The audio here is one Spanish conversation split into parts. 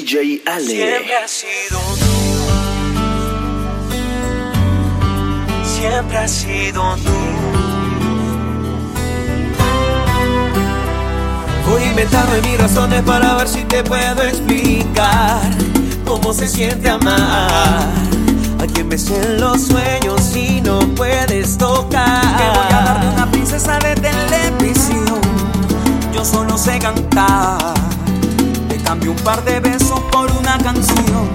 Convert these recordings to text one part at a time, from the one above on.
DJ Ale. Siempre has sido tú. Siempre has sido tú. Voy a inventarme mis razones para ver si te puedo explicar cómo se siente amar. A quien ves en los sueños y no puedes tocar. Te voy a darte una princesa de televisión. Yo solo sé cantar cambio un par de besos por una canción.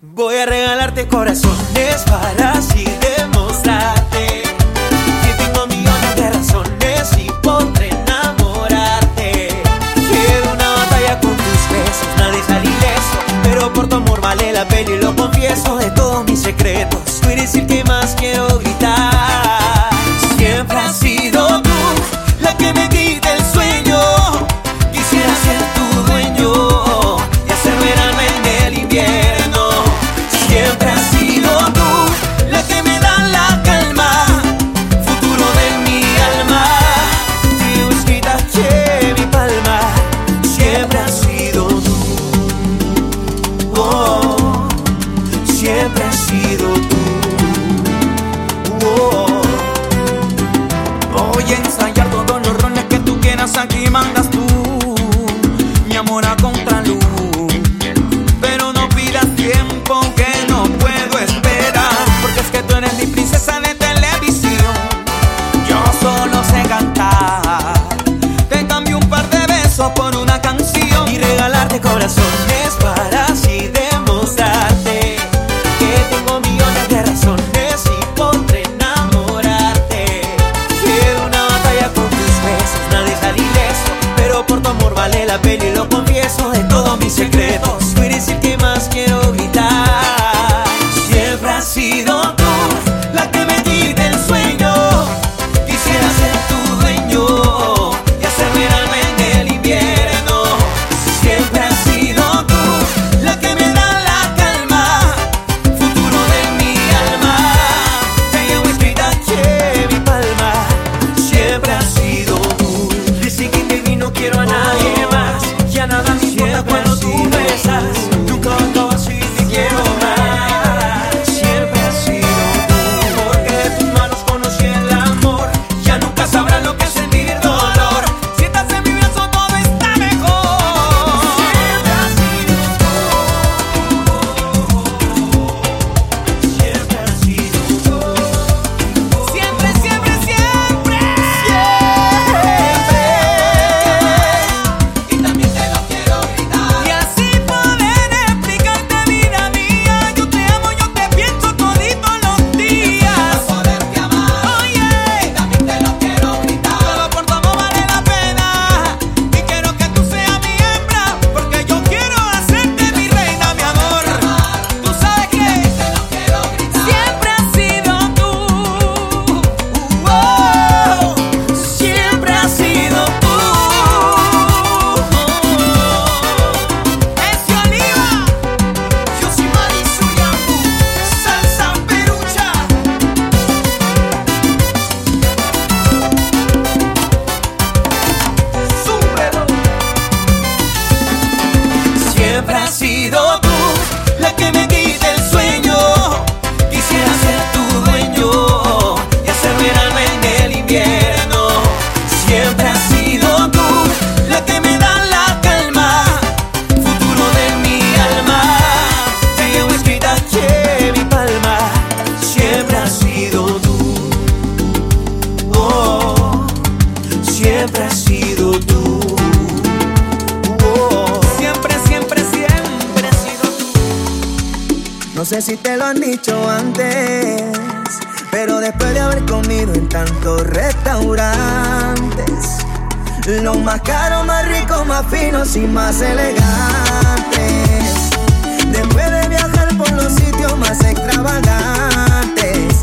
Voy a regalarte corazones para así demostrarte que tengo millones de razones y podré enamorarte. Quiero una batalla con tus besos, nadie salir ileso, pero por tu amor vale la pena y lo confieso de todos mis secretos. Tú eres el que más quiero gritar. sé si te lo han dicho antes, pero después de haber comido en tantos restaurantes, los más caros, más ricos, más finos y más elegantes. Después de viajar por los sitios más extravagantes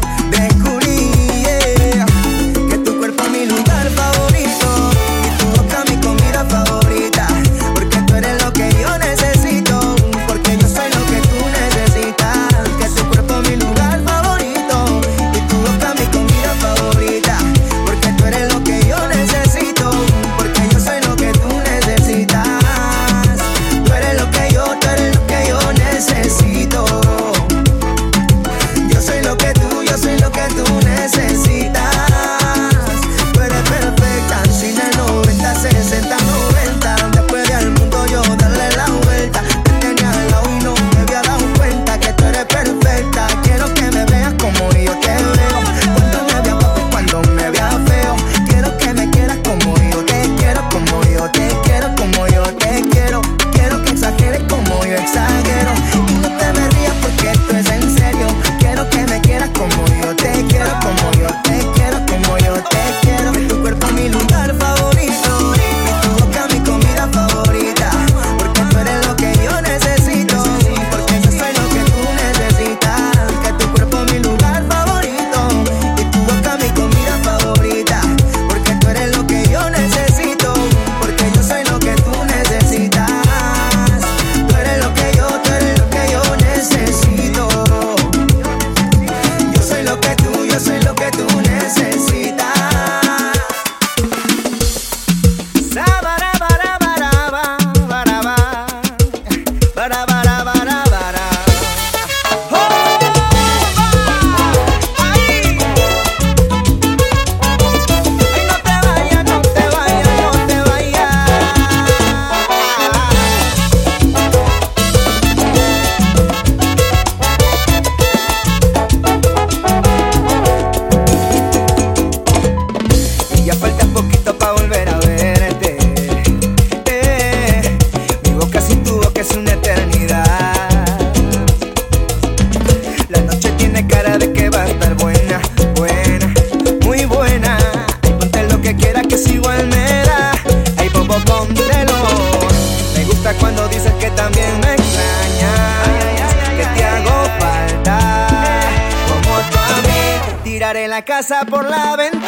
casa por la ventana.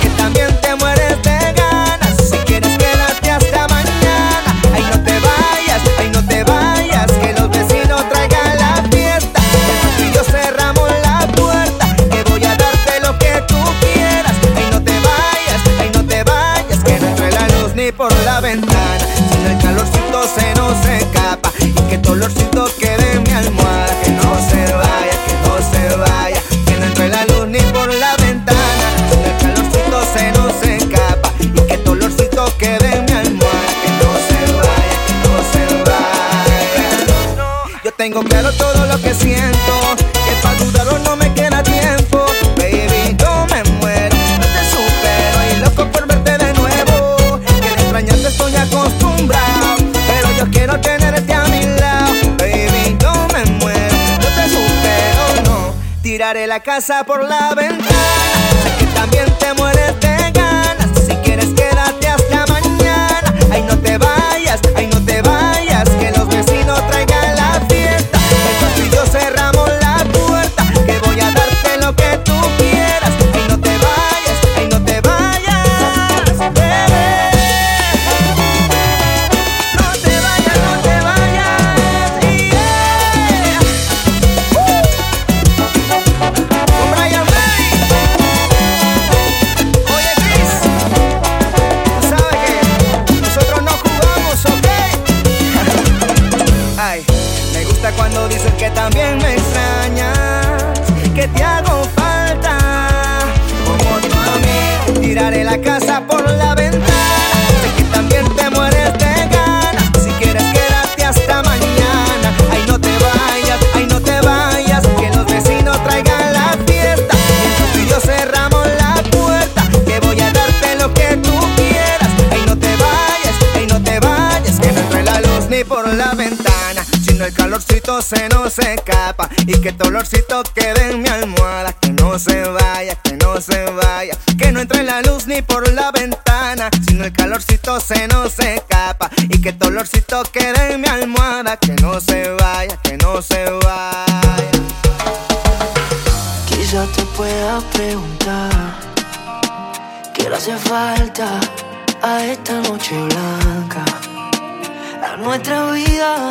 Que también te mueres de ganas. Si quieres quedarte hasta mañana. Ay, no te vayas, ay, no te vayas. Que los vecinos traigan la fiesta. Y yo cerramos la puerta. Que voy a darte lo que tú quieras. Ay, no te vayas, ay, no te vayas. Que no entre la luz ni por la ventana. Sino el calorcito se nos escapa. Y que tu olorcito quede en mi almohada. Tengo todo lo que siento. Que para dudarlo no me queda tiempo. Baby, yo me muero. No te supero y loco por verte de nuevo. Que de extrañarte estoy acostumbrado. Pero yo quiero tenerte a mi lado. Baby, yo me muero. No te supero, no. Tiraré la casa por la ventana. Sé que también te mueres de ganas. Si quieres, quédate hasta mañana. Ay, no te vayas, ay, no te vayas. Cuando dices que también me se nos escapa. Y que tu olorcito quede en mi almohada. Que no se vaya, que no se vaya. Que no entre la luz ni por la ventana. Sino el calorcito se nos escapa. Y que tu olorcito quede en mi almohada. Que no se vaya, que no se vaya. Quizás te pueda preguntar ¿Qué le hace falta a esta noche blanca? A nuestra vida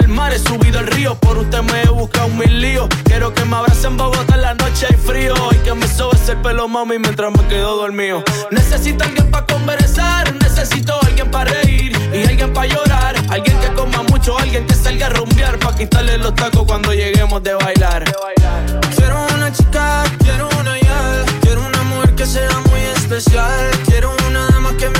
he subido el río, por usted me he buscado mil líos. Quiero que me abracen Bogotá en la noche hay frío y que me sobe ese pelo, mami, mientras me quedo dormido. Necesito alguien para conversar, necesito alguien para reír y alguien para llorar. Alguien que coma mucho, alguien que salga a rumbear para quitarle los tacos cuando lleguemos de bailar. Quiero una chica, quiero una ya. Quiero una mujer que sea muy especial. Quiero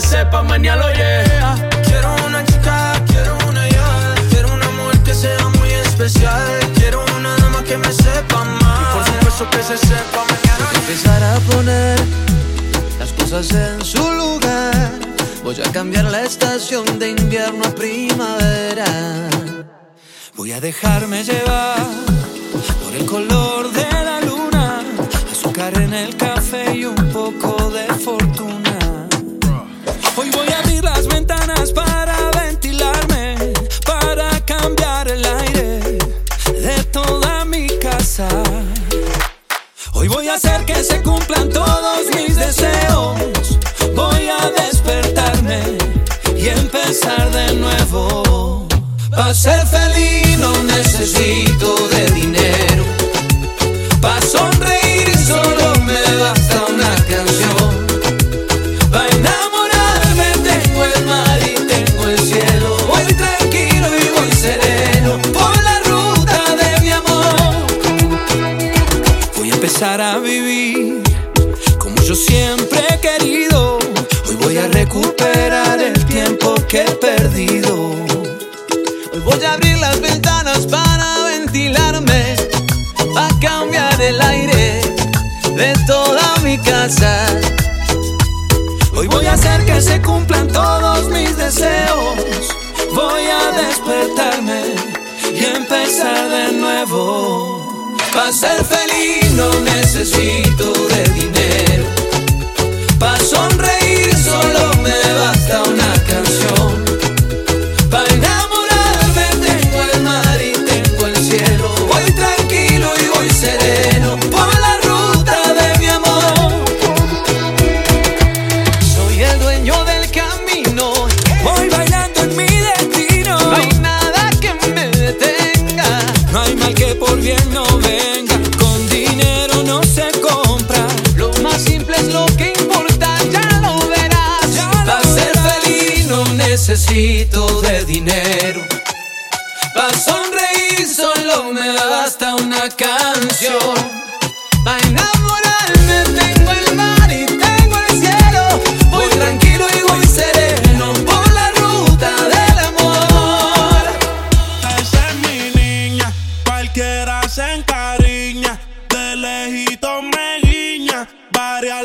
se sepa, mañana yeah. Quiero una chica, quiero una ya. Quiero una mujer que sea muy especial. Quiero una dama que me sepa amar. por supuesto que se sepa mañana. empezar a poner las cosas en su lugar. Voy a cambiar la estación de invierno a primavera. Voy a dejarme llevar por el color de la luna, azúcar en el café y un poco de fortuna. Las ventanas para ventilarme, para cambiar el aire de toda mi casa. Hoy voy a hacer que se cumplan todos mis deseos. Voy a despertarme y empezar de nuevo. Para ser feliz no necesito de dinero. Para de dinero. Para sonreír solo me basta una canción. Para enamorarme tengo el mar y tengo el cielo. Voy tranquilo y voy sereno por la ruta del amor. Esa es mi niña, cualquiera se encariña, de lejito me guiña, varias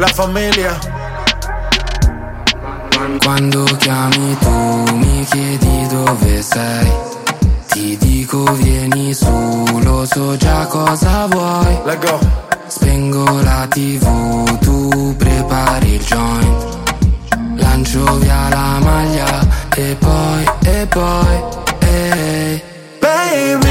la famiglia. Quando chiami tu mi chiedi dove sei. Ti dico vieni su, lo so già cosa vuoi. Let go. Spengo la tv, tu prepari il joint. Lancio via la maglia e poi, e poi, ehi. Hey. Baby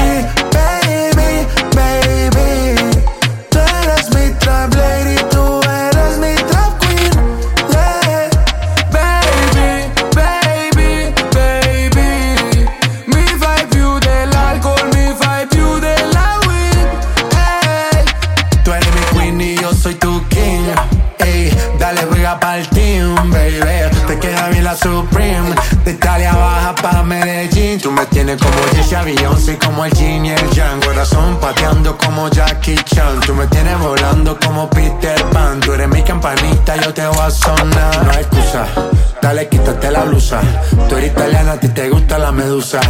como Jackie Chan. Tú me tienes volando como Peter Pan. Tú eres mi campanita, yo te voy a sonar. No hay excusa, dale, quítate la blusa. Tú eres italiana, a ti te gusta la medusa.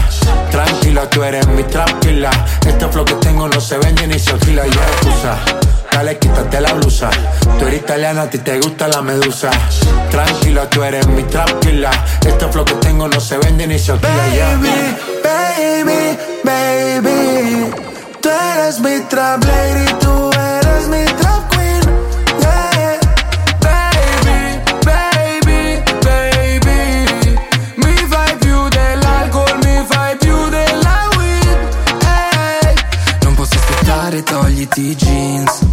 Tranquila, tú eres mi tranquila. Este flow que tengo no se vende ni se alquila. Y no hay excusa, dale, quítate la blusa. Tú eres italiana, a ti te gusta la medusa. Tranquila, tú eres mi tranquila. Este flow que tengo no se vende ni se alquila. Baby, baby, baby. Tú eres mi trap lady, tú eres mi trap queen. Yeah. Baby, baby, baby. Mi fai più dell'alcol, mi fai più della weed. Hey. Non posso aspettare, togliti i jeans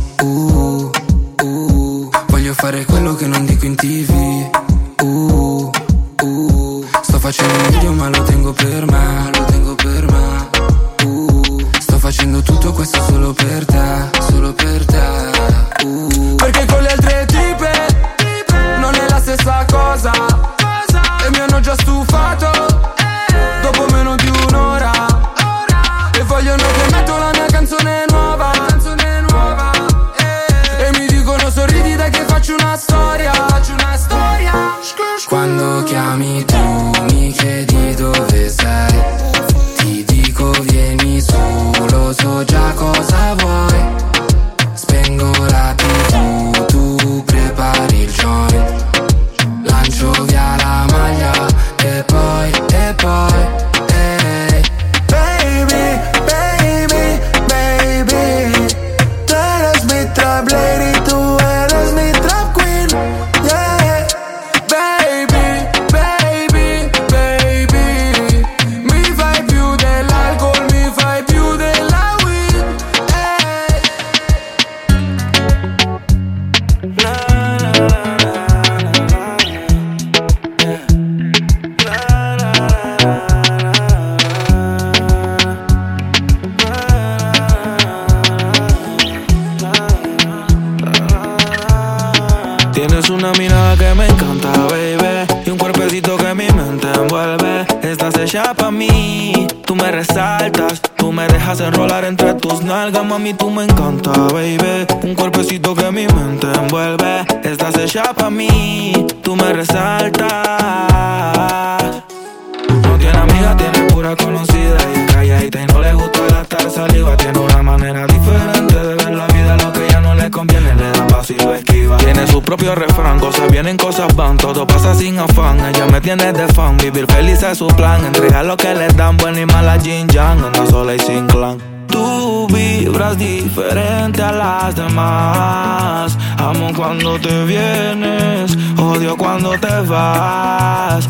Tiene una manera diferente de ver la vida, lo que ya no le conviene le da paso y lo esquiva. Tiene su propio refrán, cosas vienen, cosas van, todo pasa sin afán. Ella me tiene de fan, vivir feliz es su plan. Entrega lo que le dan, buena y mala Jin Yang, anda sola y sin clan. Tú vibras diferente a las demás. Amo cuando te vienes, odio cuando te vas.